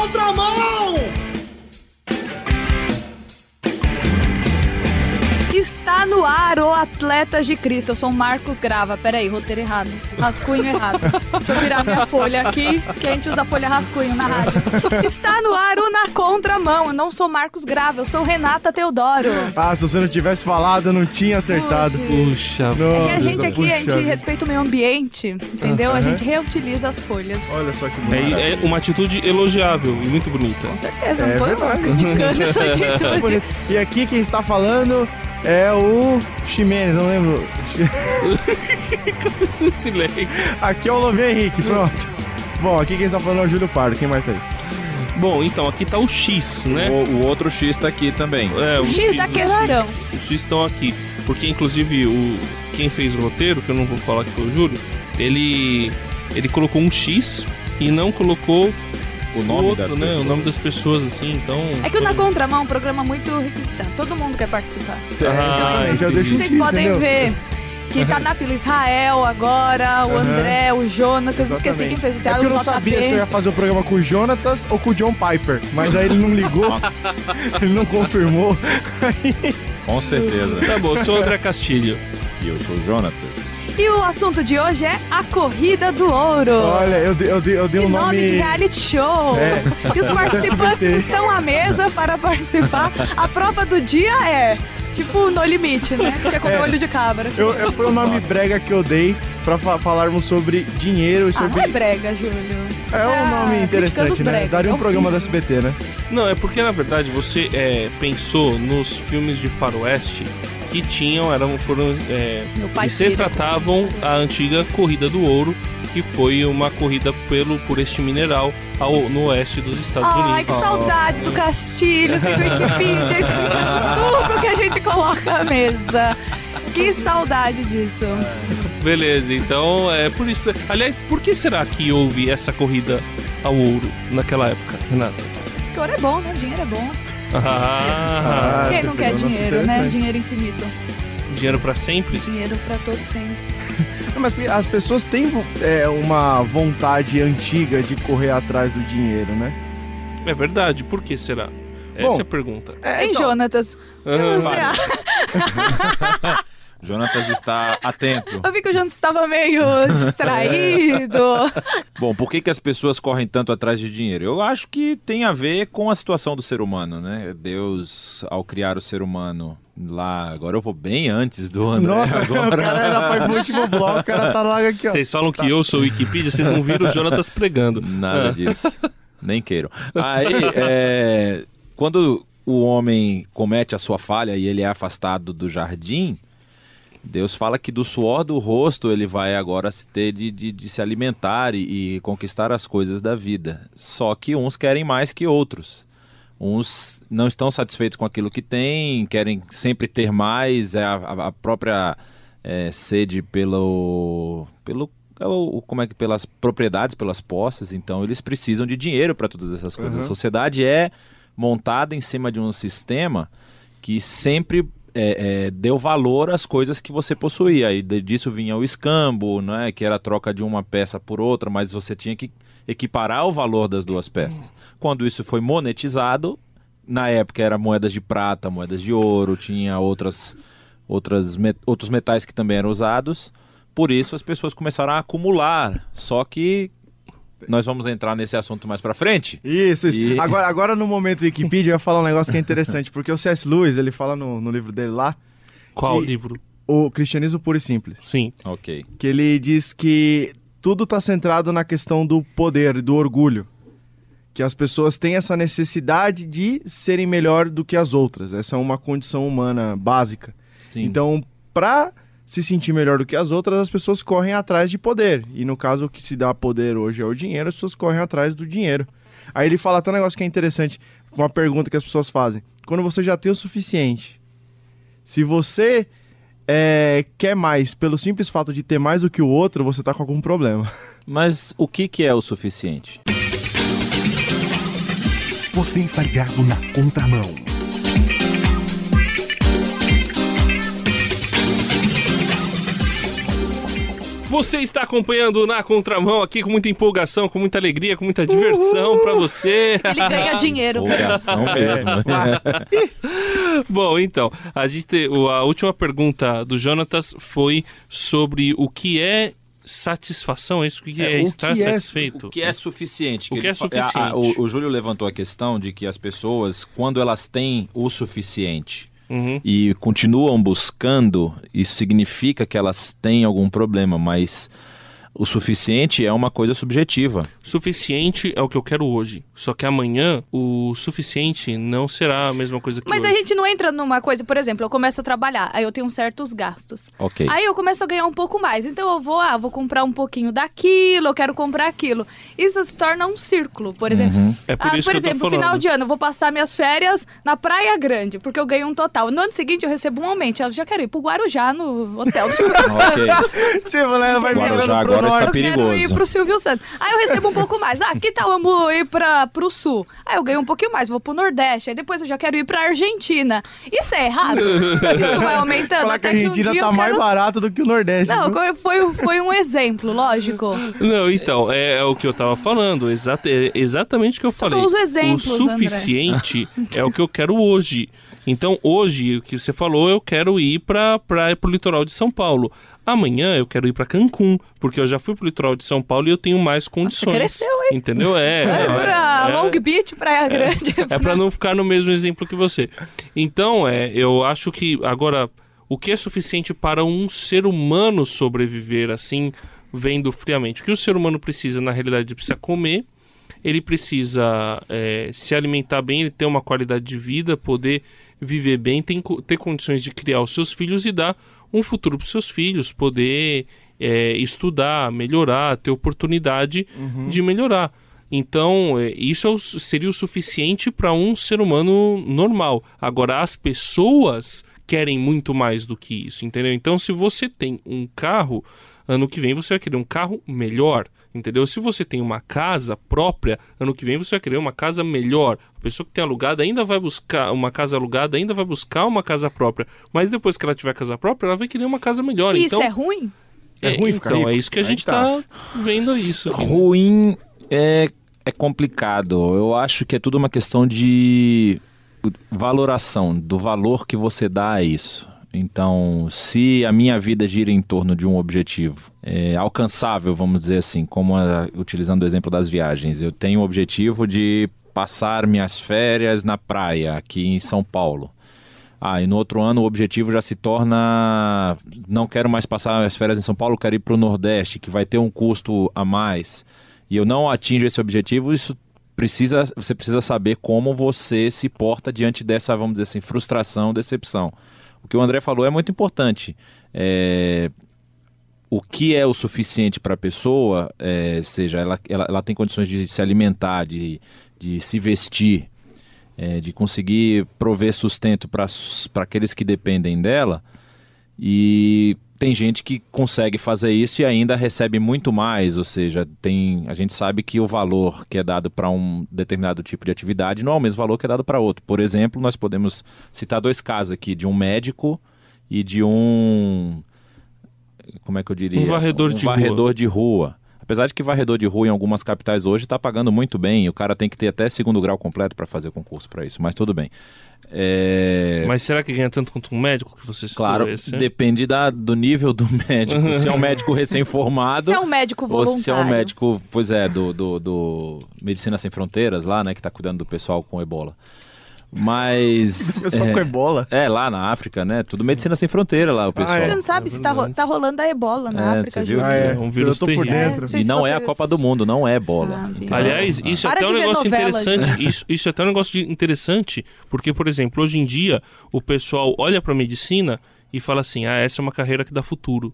contramão! Está no ar o Atletas de Cristo. Eu sou o Marcos Grava. Peraí, roteiro errado. Rascunho errado. Deixa eu virar minha folha aqui, que a gente usa folha rascunho na rádio. Está no ar o Na Contramão. Eu não sou Marcos Grava, eu sou Renata Teodoro. Ah, se você não tivesse falado, eu não tinha acertado. Puxa. Puxa. É que a Nossa, gente aqui, a gente puxa. respeita o meio ambiente, entendeu? A gente reutiliza as folhas. Olha só que É, bonito. é uma atitude elogiável e muito bonita. Com certeza, É não tô verdade. criticando essa atitude. Bonito. E aqui quem está falando é o Ximenes, não lembro. Silêncio. Aqui é o Lovinho Henrique, pronto. Bom, aqui quem está falando é o Júlio Pardo. Quem mais tá aí? Bom, então aqui tá o X, né? O, o outro X tá aqui também. É, o X da questão. Os X estão aqui. Porque, inclusive, o quem fez o roteiro, que eu não vou falar que foi o Júlio, ele, ele colocou um X e não colocou O nome outro, das né? pessoas. O nome das pessoas, assim, então... É que o Na Contramão é um programa muito requisitante. Todo mundo quer participar. Ah, já deixa um Vocês podem entendeu? ver que tá na fila Israel agora, o. André, o Jonatas, esqueci quem fez o É teatro, porque eu não sabia se eu ia fazer o programa com o Jonatas ou com o John Piper. Mas aí ele não ligou, ele não confirmou. Com certeza. Tá bom, eu sou o André Castilho. E eu sou o Jonatas. E o assunto de hoje é a Corrida do Ouro. Olha, eu dei, eu dei, eu dei um nome de nome. reality show! É. E os participantes estão à mesa para participar. A prova do dia é tipo no limite, né? Tinha comer É. olho de cabra. Eu, eu- foi o nome brega que eu dei pra fa- falarmos sobre dinheiro e Ah, sobre. não é brega, Júlio. Você É um tá nome interessante, né? bregas, Daria é um programa da. SBT, né? Não, é porque, na verdade, você é, pensou nos filmes de faroeste que tinham, eram, foram... É, e se tratavam a antiga Corrida do Ouro, que foi uma corrida pelo, por este mineral ao, no oeste dos Estados Ai, que Unidos. saudade do Castilho, sem Wikipedia, explicando tudo que a gente coloca na mesa. Que saudade disso. Beleza, então é por isso. Aliás, por que será que houve essa corrida ao ouro naquela época, Renato? Porque ouro é bom, né? Dinheiro é bom. Ah, Ah, Quem não quer dinheiro, né? Dinheiro infinito. dinheiro pra sempre? Dinheiro pra todos sempre. Não, mas as pessoas têm é, uma vontade antiga de correr atrás do dinheiro, né? É verdade, por que será? Essa Bom, é a pergunta. É, Hein, Jonatas? O que Ah, você vai. acha? Jonatas está atento. Eu vi que o Jonatas estava meio distraído. Bom, por que, que as pessoas correm tanto atrás de dinheiro? Eu acho que tem a ver com a situação do ser humano, né? Deus, ao criar o ser humano lá, agora eu vou bem antes do André. Nossa, agora. o cara era pai do último bloco, o cara tá lá aqui, ó. Vocês falam que eu sou Wikipedia, vocês não viram o Jonatas pregando. Nada Ah. disso. Nem queiram. Aí, é, quando o homem comete a sua falha e ele é afastado do jardim, Deus fala que do suor do rosto ele vai agora se ter de, de, de se alimentar e, e conquistar as coisas da vida. Só que uns querem mais que outros. Uns não estão satisfeitos com aquilo que têm, querem sempre ter mais, é a, a- própria é, sede pelo, pelo é como é que pelas propriedades, pelas posses, então eles precisam de dinheiro para todas essas coisas. Uhum. A sociedade é montada em cima de um sistema que sempre é, é, deu valor às coisas que você possuía. E disso vinha o escambo, né, que era a troca de uma peça por outra, mas você tinha que equiparar o valor das duas peças. Quando isso foi monetizado, na época era moedas de prata, moedas de ouro, tinha outras, outras me- outros metais que também eram usados. Por isso as pessoas começaram a acumular. Só que nós vamos entrar nesse assunto mais pra frente. Isso, isso. E- Agora, agora no momento Wikipedia eu ia falar um negócio que é interessante, porque o C.S. Lewis, ele fala no, no livro dele lá, Qual Que- livro? o Cristianismo Puro e Simples, Sim. Ok. que ele diz que tudo está centrado na questão do poder e do orgulho. Que as pessoas têm essa necessidade de serem melhor do que as outras. Essa é uma condição humana básica. Sim. Então, para se sentir melhor do que as outras, as pessoas correm atrás de poder. E no caso, o que se dá poder hoje é o dinheiro, as pessoas correm atrás do dinheiro. Aí ele fala até um negócio que é interessante, uma pergunta que as pessoas fazem. Quando você já tem o suficiente, se você é, quer mais pelo simples fato de ter mais do que o outro, você tá com algum problema. Mas o que, que é o suficiente? Você está ligado na contramão. Você está acompanhando na contramão aqui com muita empolgação, com muita alegria, com muita diversão pra você. Ele ganha dinheiro. Empolgação mesmo. Bom, então, a, gente, a última pergunta do Jonatas foi sobre o que é satisfação, é isso? O que É, é, estar que é- satisfeito? O que é suficiente? O que ele é fa- a- suficiente? a- o, o Júlio levantou a questão de que as pessoas, quando elas têm o suficiente Uhum. e continuam buscando, isso significa que elas têm algum problema, mas o suficiente é uma coisa subjetiva. Suficiente é o que eu quero hoje. Só que amanhã o suficiente não será a mesma coisa que Mas a hoje. gente não entra numa coisa, por exemplo, eu começo a trabalhar, aí eu tenho certos gastos. Ok. Aí eu começo a ganhar um pouco mais. Então eu vou, ah, vou comprar um pouquinho daquilo, eu quero comprar aquilo. Isso se torna um círculo, por exemplo. Uhum. É por ah, isso por que eu tô exemplo, final de ano, eu vou passar minhas férias na Praia Grande, porque eu ganho um total. No ano seguinte eu recebo um aumento. Eu já quero ir pro Guarujá, no hotel do Silvio Ok. Santos. Tipo, né? Vai Guarujá migrando agora está norte. Eu quero perigoso. ir pro Silvio Santos. Aí eu recebo um pouco mais. Ah, que tal eu ir pra, pro sul? Aí eu ganho um pouquinho mais, vou pro Nordeste. Aí depois eu já quero ir pra Argentina. Isso é errado? Isso vai aumentando Falar que a até que um Argentina dia tá mais quero... barato do que o Nordeste. Não, viu? foi, foi um exemplo, lógico. Não, então, é, é o que eu tava falando. Exata, é exatamente o que eu falei. dou os exemplos, o suficiente é o que eu quero hoje. Então, hoje, o que você falou, eu quero ir para pra, pro litoral de São Paulo. Amanhã eu quero ir para Cancún, porque eu já fui pro litoral de São Paulo e eu tenho mais condições. cresceu, hein? Entendeu? É. É, é, pra é- Long Beach, Praia Grande. é para não ficar no mesmo exemplo que você. Então, é, eu acho que agora o que é suficiente para um ser humano sobreviver assim, vendo friamente? O que o ser humano precisa, na realidade, precisa comer, ele precisa é, se alimentar bem, ele ter uma qualidade de vida, poder viver bem, tem ter condições de criar os seus filhos e dar um futuro para os seus filhos, poder é, estudar, melhorar, ter oportunidade de melhorar. Então, é, isso é seria o suficiente para um ser humano normal. Agora, as pessoas querem muito mais do que isso, entendeu? Então, se você tem um carro, ano que vem você vai querer um carro melhor, entendeu? Se você tem uma casa própria, ano que vem você vai querer uma casa melhor. A pessoa que tem alugada ainda vai buscar uma casa alugada, ainda vai buscar uma casa própria. Mas depois que ela tiver casa própria, ela vai querer uma casa melhor. Isso então, é ruim? É ruim ficar então, rico? é isso que a gente tá. tá vendo isso. né? Ruim é, é complicado. Eu acho que é tudo uma questão de valoração, do valor que você dá a isso. Então, se a minha vida gira em torno de um objetivo é, alcançável, vamos dizer assim, como a- utilizando o exemplo das viagens, eu tenho o objetivo de passar minhas férias na praia aqui em São Paulo. Ah, e no outro ano o objetivo já se torna. Não quero mais passar as férias em São Paulo, quero ir para o Nordeste, que vai ter um custo a mais. E eu não atinjo esse objetivo, isso precisa. Você precisa saber como você se porta diante dessa, vamos dizer assim, frustração, decepção. O que o André falou é muito importante. É, o que é o suficiente para a pessoa, é, seja, ela, ela, ela tem condições de se alimentar, de, de se vestir, é, de conseguir prover sustento para aqueles que dependem dela. E tem gente que consegue fazer isso e ainda recebe muito mais, ou seja, tem, a gente sabe que o valor que é dado para um determinado tipo de atividade não é o mesmo valor que é dado para outro. Por exemplo, nós podemos citar dois casos aqui, de um médico e de um como é que eu diria? Um varredor de rua. varredor de rua. Apesar de que varredor de rua em algumas capitais hoje está pagando muito bem, e o cara tem que ter até segundo grau completo para fazer concurso para isso, mas tudo bem. É... Mas será que ganha tanto quanto um médico que você Claro, esse? depende da, do nível do médico. se é um médico recém-formado. Se é um médico ou voluntário. se é um médico, pois é, do, do, do Medicina Sem Fronteiras lá, né, que tá cuidando do pessoal com ebola. Mas. O pessoal é, com ebola. é, lá na África, né? Tudo Medicina Sem Fronteira lá, o pessoal. é. Você não sabe É se tá, ro- tá rolando a ebola na É, África, viu? Ah, é. um Eu vírus tô por dentro. É, E não é a Copa do Mundo, não é bola. sabem. Então, Aliás, isso é até um negócio novela, interessante. Isso, isso é até um negócio de- interessante, porque, por exemplo, hoje em dia o pessoal olha pra medicina e fala assim: ah, essa é uma carreira que dá futuro.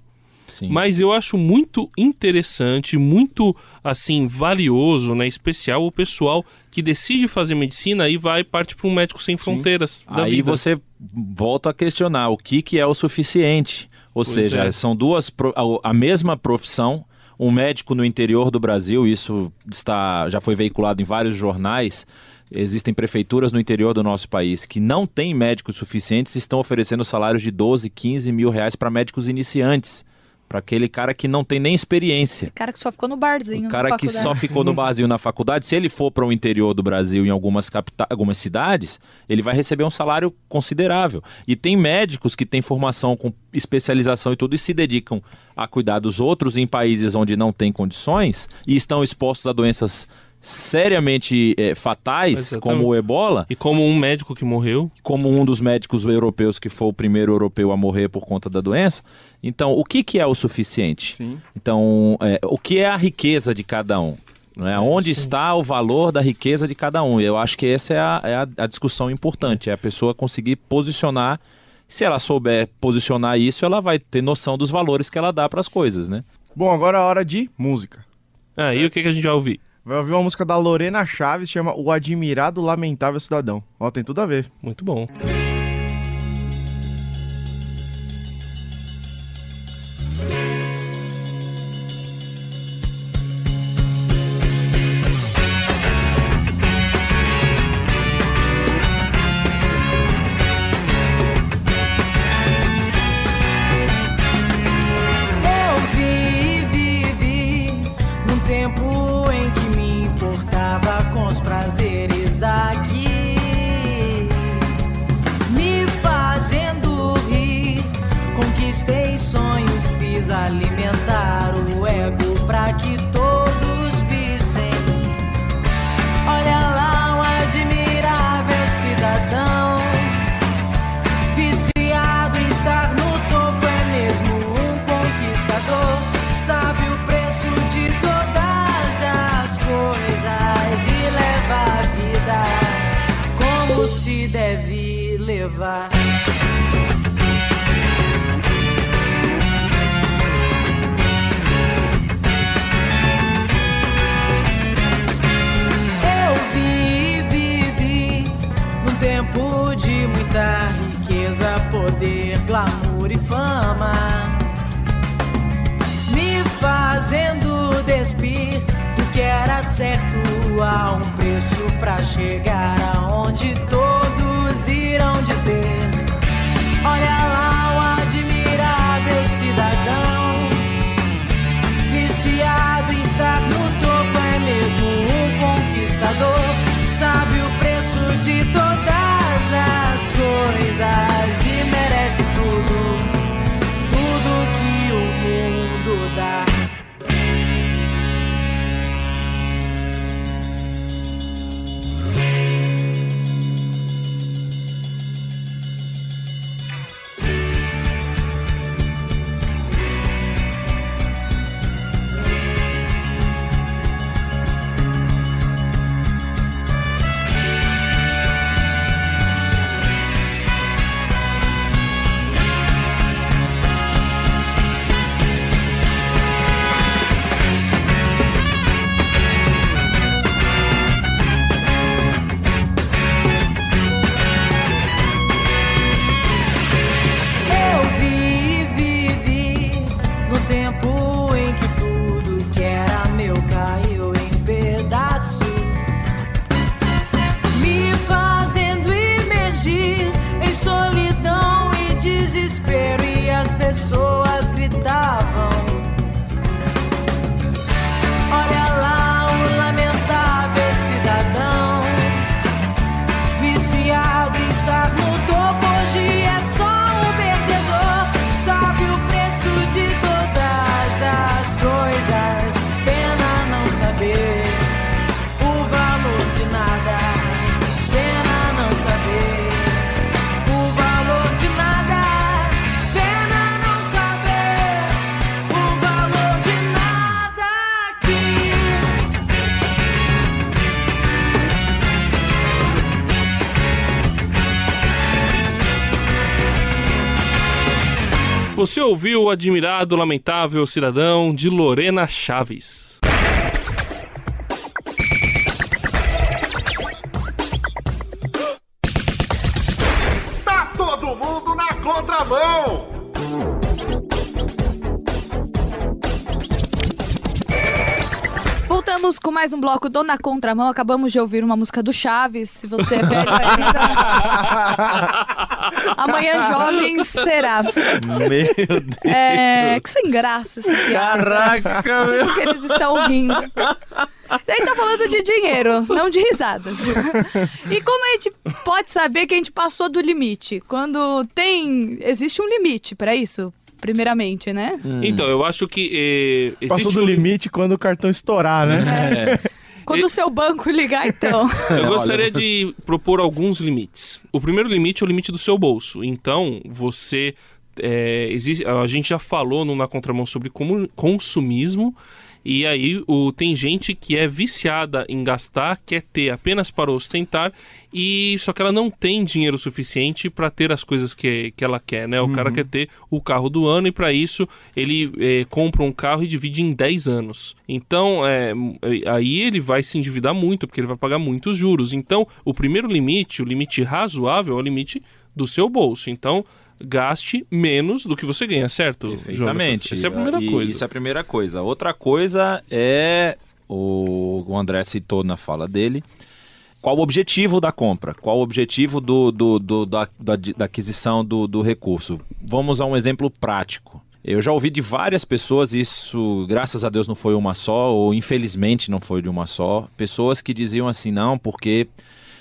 Sim. Mas eu acho muito interessante, muito assim valioso, né, especial o pessoal que decide fazer medicina e vai parte para um médico sem fronteiras Aí vida. você volta a questionar o que, que é o suficiente. Ou Pois seja, é. são duas a mesma profissão. Um médico no interior do Brasil, isso está já foi veiculado em vários jornais. Existem prefeituras no interior do nosso país que não têm médicos suficientes e estão oferecendo salários de 12, 15 mil reais para médicos iniciantes. Para aquele cara que não tem nem experiência. Cara que só ficou no barzinho. O cara na que só ficou no barzinho na faculdade, se ele for para o interior do Brasil, em algumas, algumas cidades, ele vai receber um salário considerável. E tem médicos que têm formação com especialização e tudo e se dedicam a cuidar dos outros em países onde não tem condições e estão expostos a doenças seriamente eh, fatais, Exatamente. como o ebola, E como um médico que morreu, como um dos médicos europeus que foi o primeiro europeu a morrer por conta da doença. Então, o que, que é o suficiente? Sim. Então, é, o que é a riqueza de cada um? Né? Onde está o valor da riqueza de cada um? Eu acho que essa é a, é a- a discussão importante, é a pessoa conseguir posicionar. Se ela souber posicionar isso, ela vai ter noção dos valores que ela dá para as coisas, né? Bom, agora é a hora de música. ah, e o que, que a gente vai ouvir? Vai ouvir uma música da Lorena Chaves, chama O Admirado Lamentável Cidadão. Ó, tem tudo a ver. Muito bom. Me fazendo despir do que era certo a um preço pra chegar aonde todos irão dizer: Olha lá o admirável cidadão. Viciado em estar no topo, é mesmo um conquistador. Sabe o preço de todas as coisas mundo Você ouviu o admirado, lamentável cidadão de Lorena Chaves. Tá todo mundo na contramão! Vamos com mais um bloco do Na Contramão. Acabamos de ouvir uma música do Chaves. Se você é velho ainda. Amanhã jovem será. Meu Deus. É. Que sem graça esse piada. Caraca, sei porque eles estão rindo. Daí tá falando de dinheiro, não de risadas. E como a gente pode saber que a gente passou do limite? Quando tem. Existe um limite pra isso, primeiramente, né? Então, eu acho que. eh, Passou do um- limite quando o cartão estourar, né? Quando o seu banco ligar, então. Eu gostaria de propor alguns limites. O primeiro limite é o limite do seu bolso. Então, você. é, existe, a gente já falou no Na Contramão sobre consumismo. E aí o, tem gente que é viciada em gastar, quer ter apenas para ostentar, e só que ela não tem dinheiro suficiente para ter as coisas que, que ela quer, né? O cara quer ter o carro do ano e para isso ele é, compra um carro e divide em 10 anos. Então, é, aí ele vai se endividar muito, porque ele vai pagar muitos juros. Então, o primeiro limite, o limite razoável, é o limite do seu bolso. Então, gaste menos do que você ganha, certo? Perfeitamente. Essa é a primeira E coisa. Isso é a primeira coisa. Outra coisa é o, o André citou na fala dele. Qual o objetivo da compra? Qual o objetivo do, do- do- da, da- da aquisição do, do recurso? Vamos a um exemplo prático. Eu já ouvi de várias pessoas, isso graças a Deus não foi uma só, ou infelizmente não foi de uma só, pessoas que diziam assim, não, porque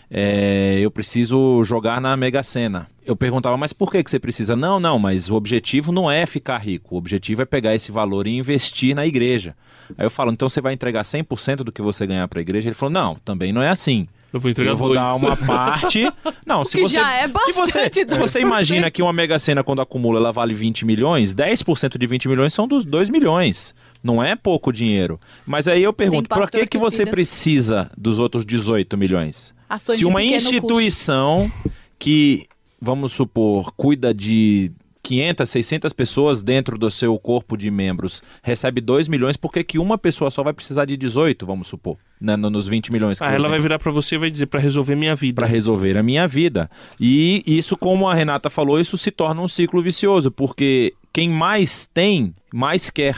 é, eu preciso jogar na Mega Sena. Eu perguntava, mas por que, que você precisa? Não, não, mas o objetivo não é ficar rico. O objetivo é pegar esse valor e investir na igreja. Aí eu falo, então você vai entregar 100% do que você ganhar para a igreja? Ele falou, não, também não é assim. Eu vou entregar eu vou dar uma parte. Não, se que você. já é se você, bastante, se você 2%. imagina que uma Mega Sena, quando acumula, ela vale 20 milhões, 10% de 20 milhões são dos 2 milhões. Não é pouco dinheiro. Mas aí eu pergunto, por que, que que você precisa dos outros 18 milhões? Ações Se uma pequeno custo. instituição que, vamos supor, cuida de 500, 600 pessoas dentro do seu corpo de membros recebe 2 milhões, por que, que uma pessoa só vai precisar de 18, vamos supor, né, no- nos 20 milhões? que Ah, ela vai virar pra você e vai dizer pra resolver minha vida. para resolver a minha vida. E isso, como a Renata falou, isso se torna um ciclo vicioso, porque quem mais tem, mais quer.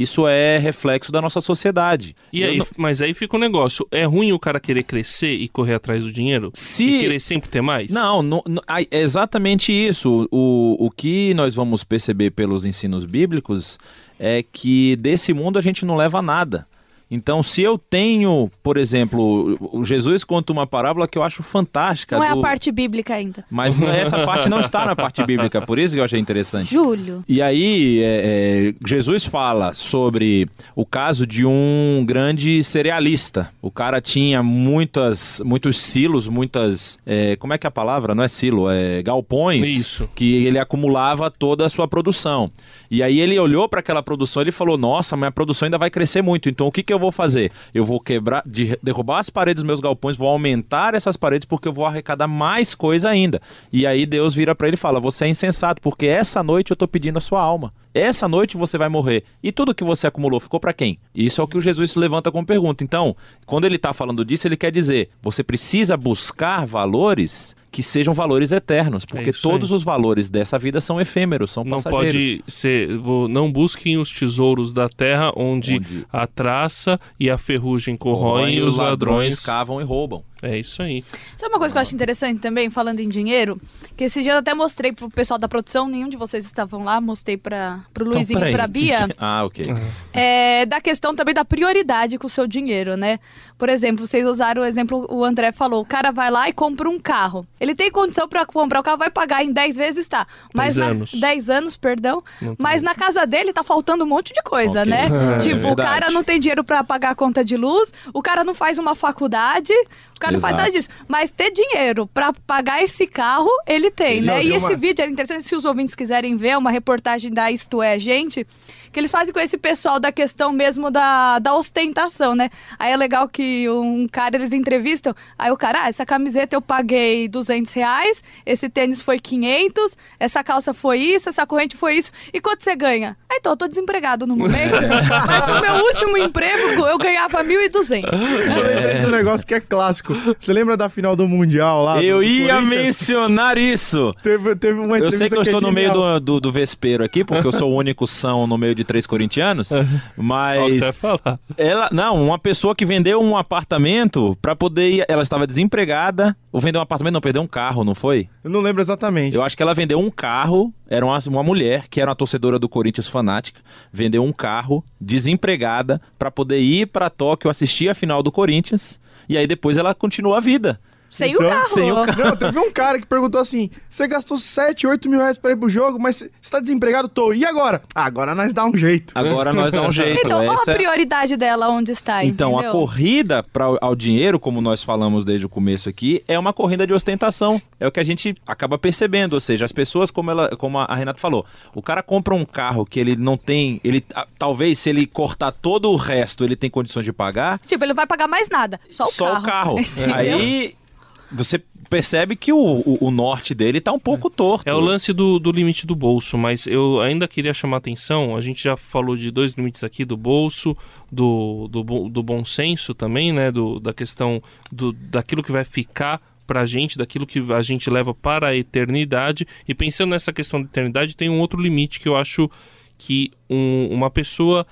Isso é reflexo da nossa sociedade. E Eu aí, não- mas aí fica um negócio. É ruim o cara querer crescer e correr atrás do dinheiro? Se- E querer sempre ter mais? Não, não- não- é exatamente isso. O, o que nós vamos perceber pelos ensinos bíblicos é que desse mundo a gente não leva nada. Então, se eu tenho, por exemplo, o Jesus conta uma parábola que eu acho fantástica. Não é a do- parte bíblica ainda. Mas essa parte não está na parte bíblica, por isso que eu achei interessante. Júlio. E aí, é, é, Jesus fala sobre o caso de um grande cerealista. O cara tinha muitas, muitos silos, muitas. é, como é que é a palavra? Não é silo, é galpões. Isso. Que ele acumulava toda a sua produção. E aí ele olhou para aquela produção e ele falou: Nossa, minha produção ainda vai crescer muito. Então o que, que eu vou fazer? Eu vou quebrar, de- derrubar as paredes dos meus galpões, vou aumentar essas paredes porque eu vou arrecadar mais coisa ainda. E aí Deus vira para ele e fala: Você é insensato, porque essa noite eu tô pedindo a sua alma. Essa noite você vai morrer. E tudo que você acumulou ficou para quem? Isso é o que o Jesus levanta como pergunta. Então, quando ele está falando disso, ele quer dizer: você precisa buscar valores que sejam valores eternos, porque isso aí. todos os valores dessa vida são efêmeros, são Não passageiros. pode ser. não busquem os tesouros da terra onde, Onde- a traça e a ferrugem corroem Corroem e os ladrões. cavam e roubam. É isso aí. Sabe uma coisa que eu acho interessante também, falando em dinheiro? Que esse dia eu até mostrei pro pessoal da produção, nenhum de vocês estavam lá, mostrei para pro Luizinho Então, e pra Bia. que- Ah, ok. é, da questão também da prioridade com o seu dinheiro, né? Por exemplo, vocês usaram o exemplo, o André falou, o cara vai lá e compra um carro. Ele tem condição pra comprar o carro, vai pagar em 10 vezes, tá. Mas 10 na, anos. 10 anos, perdão. Mas na casa dele tá faltando um monte de coisa, Ok. né? É tipo, o verdade. cara não tem dinheiro pra pagar a conta de luz, o cara não faz uma faculdade, o cara não faz Exato. nada disso. Mas ter dinheiro pra pagar esse carro, ele tem, Ele- né? E tem esse uma- vídeo era interessante, se os ouvintes quiserem ver, é uma reportagem da Isto É Gente, que eles fazem com esse pessoal da questão mesmo da, da ostentação, né? Aí é legal que um cara, eles entrevistam, aí o cara, ah, essa camiseta eu paguei 200 reais, esse tênis foi 500, essa calça foi isso, essa corrente foi isso, e quanto você ganha? Ah, então, eu tô desempregado no momento, mas no meu último emprego eu ganhava 1.200. Eu lembrei de um negócio que é clássico. Você lembra da final do Mundial lá? Eu ia mencionar isso. Teve, teve uma Eu sei que eu é estou no meio do, do, do vespeiro aqui, porque eu sou o único são no meio de três corintianos, que mas você vai falar? ela, não, uma pessoa que vendeu um apartamento pra poder ir, ela estava desempregada, ou vendeu um apartamento, não, perdeu um carro, não foi? Eu não lembro exatamente. Eu acho que ela vendeu um carro, era uma, uma mulher que era uma torcedora do Corinthians fanática, vendeu um carro desempregada pra poder ir pra Tóquio assistir a final do Corinthians, e aí depois ela continuou a vida. Sem Então, o carro. sem o Não, teve um cara que perguntou assim: você gastou 7, 8 mil reais pra ir pro jogo, mas você tá desempregado? Tô. E agora? Ah, agora nós dá um jeito. Agora nós dá um jeito. Então, qual essa a é- prioridade dela onde está, Então, a entendeu? corrida pra, ao dinheiro, como nós falamos desde o começo aqui, é uma corrida de ostentação. É o que a gente acaba percebendo. Ou seja, as pessoas, como, ela, como a Renata falou, o cara compra um carro que ele não tem. ele Talvez, se ele cortar todo o resto, ele tem condições de pagar. Tipo, ele não vai pagar mais nada, só o carro. o carro. Entendeu? Aí você percebe que o, o, o norte dele tá um pouco torto. É o lance do, do limite do bolso, mas eu ainda queria chamar atenção. A gente já falou de dois limites aqui: do bolso, do, do, do bom senso também, né? Do, da questão do, daquilo que vai ficar pra gente, daquilo que a gente leva para a eternidade. E pensando nessa questão da eternidade, tem um outro limite que eu acho que um- uma pessoa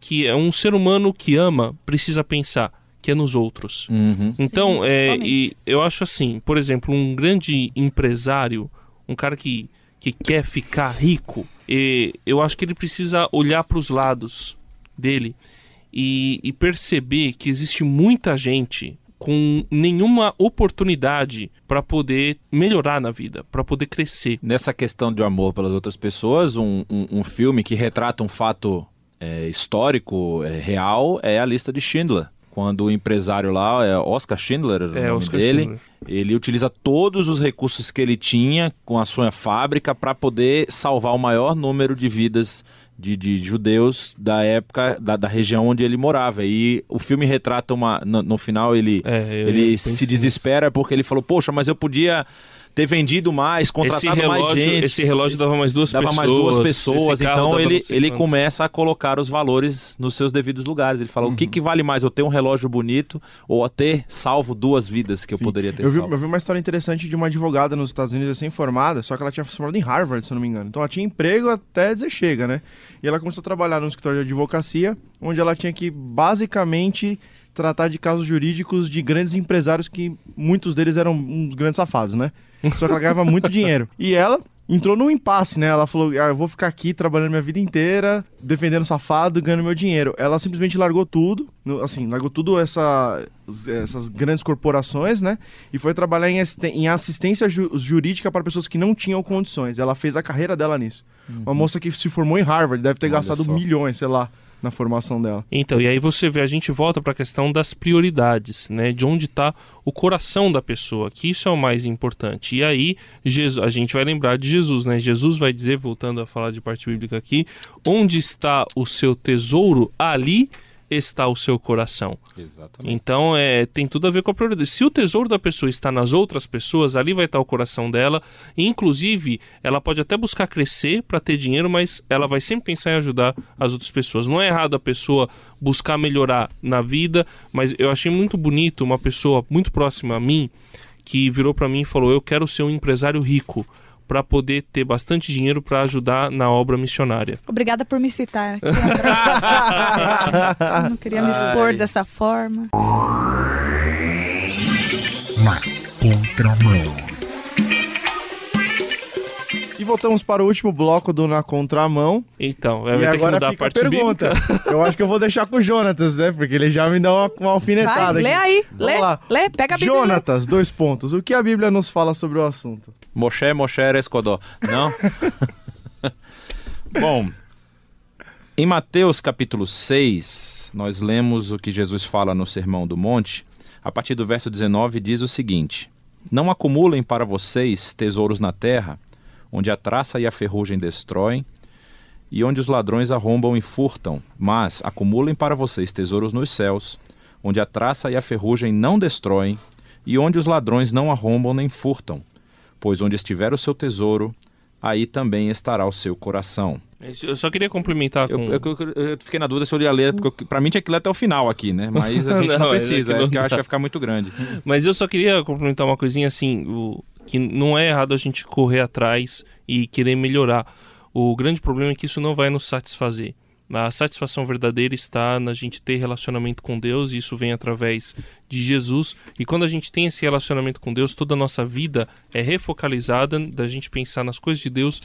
que é um ser humano que ama precisa pensar, que é nos outros. Uhum. Então, Sim, é, e eu acho assim, por exemplo, um grande empresário, um cara que, que quer ficar rico, e eu acho que ele precisa olhar para os lados dele e, e perceber que existe muita gente com nenhuma oportunidade para poder melhorar na vida, para poder crescer. Nessa questão de amor pelas outras pessoas, um, um, um filme que retrata um fato é, histórico, é, real, é a lista de Schindler. Quando o empresário lá, é Oscar Schindler, o É, nome Oscar dele, Schindler. ele utiliza todos os recursos que ele tinha com a sua fábrica para poder salvar o maior número de vidas de, de judeus da época, da, da região onde ele morava. E o filme retrata uma. No, no final, ele, É, ele se desespera porque ele falou: Poxa, mas eu podia ter vendido mais, contratado mais relógio, gente. esse relógio dava mais duas Dava pessoas. mais duas pessoas, então dava ele, ele quantos. começa a colocar os valores nos seus devidos lugares. Ele fala: o que, Uhum. que vale mais, eu ter um relógio bonito ou a ter salvo duas vidas que eu Sim. poderia ter Eu vi, salvo? eu vi uma história interessante de uma advogada nos Estados Unidos recém-formada, só que ela tinha se formado em Harvard, se eu não me engano. Então ela tinha emprego até dizer chega, né? E ela começou a trabalhar num escritório de advocacia, onde ela tinha que basicamente tratar de casos jurídicos de grandes empresários que muitos deles eram uns grandes safados, né? Só que ela ganhava muito dinheiro. E ela entrou num impasse, né? Ela falou: ah, eu vou ficar aqui trabalhando minha vida inteira, defendendo safado, ganhando meu dinheiro. Ela simplesmente largou tudo, assim, largou tudo essa, essas grandes corporações, né? E foi trabalhar em, assistência ju- jurídica para pessoas que não tinham condições. Ela fez a carreira dela nisso. Uma moça que se formou em Harvard, deve ter Olha gastado só. milhões, sei lá, na formação dela. Então, e aí você vê, a gente volta para a questão das prioridades, né? De onde está o coração da pessoa, que isso é o mais importante. E aí, Jesus, a gente vai lembrar de Jesus, né? Jesus vai dizer, voltando a falar de parte bíblica aqui, onde está o seu tesouro, ali está o seu coração. Exatamente. Então, é, tem tudo a ver com a prioridade. Se o tesouro da pessoa está nas outras pessoas, ali vai estar o coração dela. E, inclusive, ela pode até buscar crescer para ter dinheiro, mas ela vai sempre pensar em ajudar as outras pessoas. Não é errado a pessoa buscar melhorar na vida, mas eu achei muito bonito uma pessoa muito próxima a mim que virou para mim e falou: Eu quero ser um empresário rico para poder ter bastante dinheiro para ajudar na obra missionária. Obrigada por me citar aqui, não queria me expor Ai. dessa forma. Na contramão. Voltamos para o último bloco do Na Contramão. Então, vai e ter que agora mudar a fica a parte pergunta. bíblica. Eu acho que eu vou deixar com o Jonatas, né? Porque ele já me dá uma, uma alfinetada Vai, lê aqui. aí. Vamos Lê, lá. lê, pega a Bíblia. lê. Jonatas, dois pontos. O que a Bíblia nos fala sobre o assunto? Moshe, Moshe Escodó. Não? Bom, em Mateus capítulo 6, nós lemos o que Jesus fala no Sermão do Monte. A partir do verso 19 diz o seguinte: Não acumulem para vocês tesouros na terra, onde a traça e a ferrugem destroem, e onde os ladrões arrombam e furtam, mas acumulem para vocês tesouros nos céus, onde a traça e a ferrugem não destroem, e onde os ladrões não arrombam nem furtam. Pois onde estiver o seu tesouro, aí também estará o seu coração. Eu só queria complementar Eu, com... eu, eu- eu fiquei na dúvida se eu ia ler, porque pra mim tinha que ler até o final aqui, né? Mas a gente não, Não, é precisa, é não porque eu acho que vai ficar muito grande. Mas eu só queria complementar uma coisinha assim, o, que não é errado a gente correr atrás e querer melhorar. O grande problema é que isso não vai nos satisfazer. A satisfação verdadeira está na gente ter relacionamento com Deus, e isso vem através de Jesus. E quando a gente tem esse relacionamento com Deus, toda a nossa vida é refocalizada da gente pensar nas coisas de Deus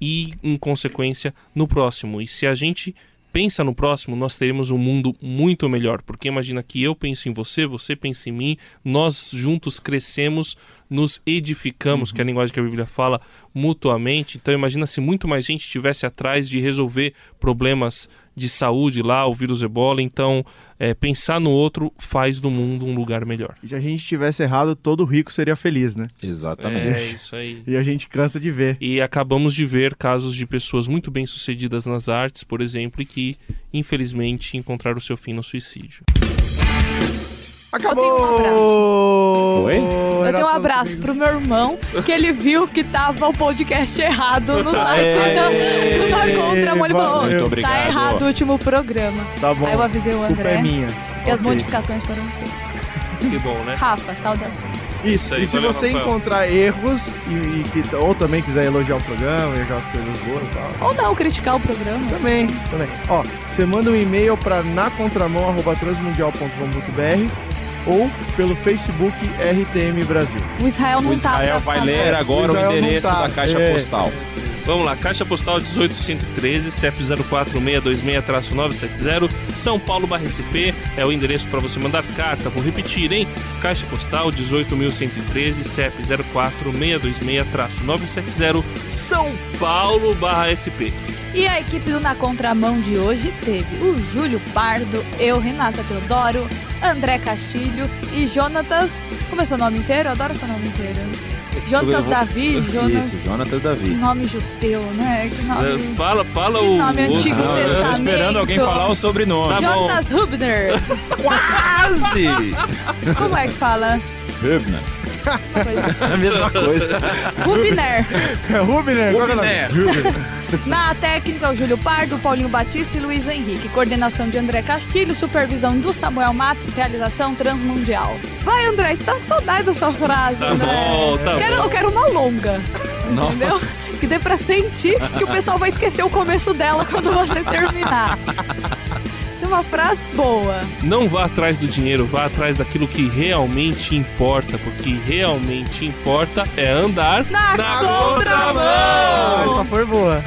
e, em consequência, no próximo. E se a gente pensa no próximo, nós teremos um mundo muito melhor. Porque imagina que eu penso em você, você pensa em mim, nós juntos crescemos, nos edificamos, que é a linguagem que a Bíblia fala, mutuamente. Então imagina se muito mais gente estivesse atrás de resolver problemas de saúde lá, o vírus ebola. Então, é, pensar no outro faz do mundo um lugar melhor. E se a gente tivesse errado, todo rico seria feliz, né? Exatamente. É isso aí. E a gente cansa de ver. E acabamos de ver casos de pessoas muito bem sucedidas nas artes, por exemplo, e que, infelizmente, encontraram o seu fim no suicídio. Acabou! Oi? Eu tenho um abraço pro meu irmão, que ele viu que tava o podcast errado no site da Contramão. Ele falou, Muito "Ô, obrigado. tá errado o último programa. Tá bom. Aí eu avisei o Culpa André é minha. e as Ok. modificações foram feitas. Que bom, né? Rafa, saudações. Isso, aí, e se valeu, você Rafael. encontrar erros e, e que, ou também quiser elogiar o programa, elogiar as coisas boas e tal. Ou não, criticar o programa. Também, também. Ó, você manda um e-mail para nacontramão@transmundial.com.br ou pelo Facebook RTM Brasil. O Israel não O Israel tá vai ler agora O o, endereço tá, da caixa é. postal. Vamos lá, Caixa Postal 18113, CEP 04626970, São Paulo barra SP é o endereço para você mandar carta. Vou repetir, hein? Caixa Postal 18113, CEP 04626970, São Paulo barra SP. E a equipe do Na Contramão de hoje teve o Júlio Pardo, eu, Renata Teodoro, André Castilho e Jonatas. Como é seu nome inteiro? Adoro seu nome inteiro. Jonatas Davi, Jonas. Isso, Jonathan Davi. Nome judeu, né? Que nome. É, Fala, fala Que o. nome antigo Não, eu tô Testamento. esperando alguém falar o sobrenome. Tá. Jonas Hubner. Quase! Como é que fala? Hübner. A mesma coisa. Rubner. É Rubner, qual que Na técnica, o Júlio Pardo, Paulinho Batista e Luiz Henrique. Coordenação de André Castilho, supervisão do Samuel Matos, realização transmundial. Vai, André, você tá com saudade da sua frase, Tá André. bom, tá quero, bom. Eu quero uma longa. Nossa. Entendeu? Que dê pra sentir que o pessoal vai esquecer o começo dela quando você terminar. Uma frase boa. Não vá atrás do dinheiro, vá atrás daquilo que realmente importa, porque realmente importa é andar Na contramão! Ah, essa foi boa.